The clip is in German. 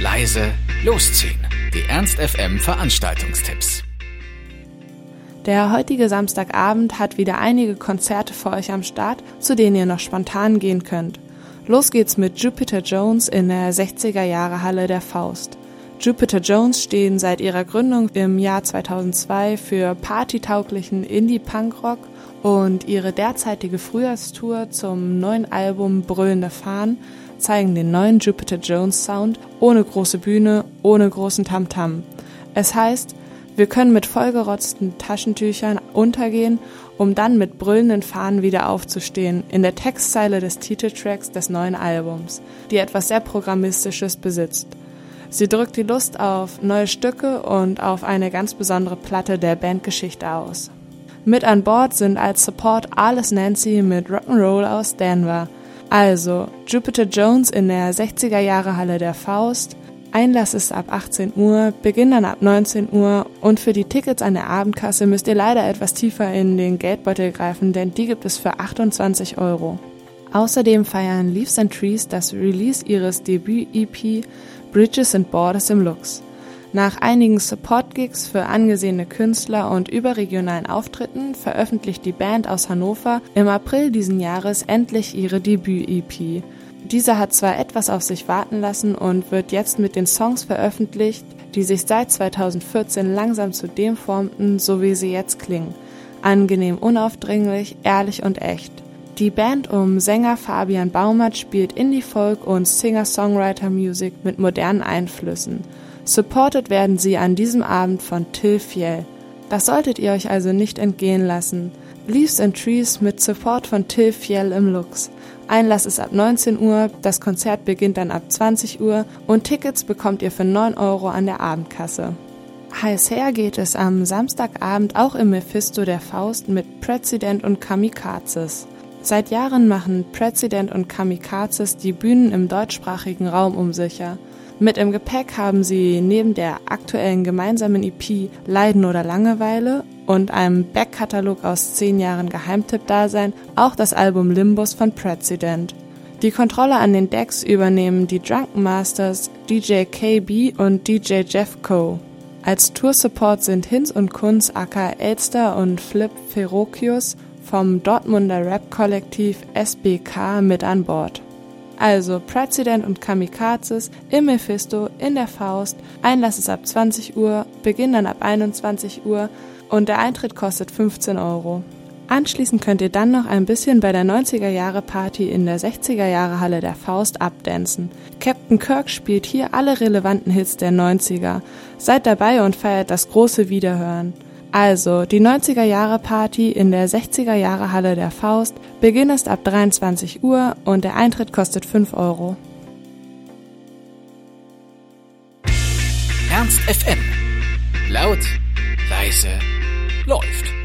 leise, losziehen. Die Ernst FM Veranstaltungstipps. Der heutige Samstagabend hat wieder einige Konzerte für euch am Start, zu denen ihr noch spontan gehen könnt. Los geht's mit Jupiter Jones in der 60er Jahre Halle der Faust. Jupiter Jones stehen seit ihrer Gründung im Jahr 2002 für partytauglichen Indie-Punk-Rock und ihre derzeitige Frühjahrstour zum neuen Album Brüllende Fahnen zeigen den neuen Jupiter Jones Sound ohne große Bühne, ohne großen Tamtam. -Tam. Es heißt, wir können mit vollgerotzten Taschentüchern untergehen, um dann mit brüllenden Fahnen wieder aufzustehen, in der Textzeile des Titeltracks des neuen Albums, die etwas sehr Programmistisches besitzt. Sie drückt die Lust auf neue Stücke und auf eine ganz besondere Platte der Bandgeschichte aus. Mit an Bord sind als Support Alice Nancy mit Rock'n'Roll aus Denver. Also Jupiter Jones in der 60er Jahre Halle der Faust. Einlass ist ab 18 Uhr, Beginn dann ab 19 Uhr und für die Tickets an der Abendkasse müsst ihr leider etwas tiefer in den Geldbeutel greifen, denn die gibt es für 28 Euro. Außerdem feiern Leaves and Trees das Release ihres Debüt-EP Bridges and Borders im Lux. Nach einigen Support-Gigs für angesehene Künstler und überregionalen Auftritten veröffentlicht die Band aus Hannover im April diesen Jahres endlich ihre Debüt-EP. Diese hat zwar etwas auf sich warten lassen und wird jetzt mit den Songs veröffentlicht, die sich seit 2014 langsam zu dem formten, so wie sie jetzt klingen. Angenehm unaufdringlich, ehrlich und echt. Die Band um Sänger Fabian Baumert spielt Indie-Folk und Singer-Songwriter-Music mit modernen Einflüssen. Supported werden sie an diesem Abend von Till Fjell. Das solltet ihr euch also nicht entgehen lassen. Leaves and Trees mit Support von Till Fjell im Lux. Einlass ist ab 19 Uhr, das Konzert beginnt dann ab 20 Uhr und Tickets bekommt ihr für 9 Euro an der Abendkasse. Heiß her geht es am Samstagabend auch im Mephisto der Faust mit President und Kamikazes. Seit Jahren machen President und Kamikazes die Bühnen im deutschsprachigen Raum unsicher. Mit im Gepäck haben sie neben der aktuellen gemeinsamen EP Leiden oder Langeweile und einem Backkatalog aus zehn Jahren Geheimtipp-Dasein auch das Album Limbus von President. Die Kontrolle an den Decks übernehmen die Drunken Masters, DJ KB und DJ Jeff Coe. Als Tour-Support sind Hinz und Kunz aka Elster und Flip Ferokius vom Dortmunder Rap-Kollektiv SBK mit an Bord. Also President und Kamikazes im Mephisto, in der Faust. Einlass ist ab 20 Uhr, Beginn dann ab 21 Uhr und der Eintritt kostet 15 Euro. Anschließend könnt ihr dann noch ein bisschen bei der 90er Jahre Party in der 60er Jahre Halle der Faust abdancen. Captain Kirk spielt hier alle relevanten Hits der 90er. Seid dabei und feiert das große Wiederhören. Also, die 90er Jahre Party in der 60er Jahre Halle der Faust. Beginn ist ab 23 Uhr und der Eintritt kostet 5 Euro. Ernst FM. Laut, leise, läuft.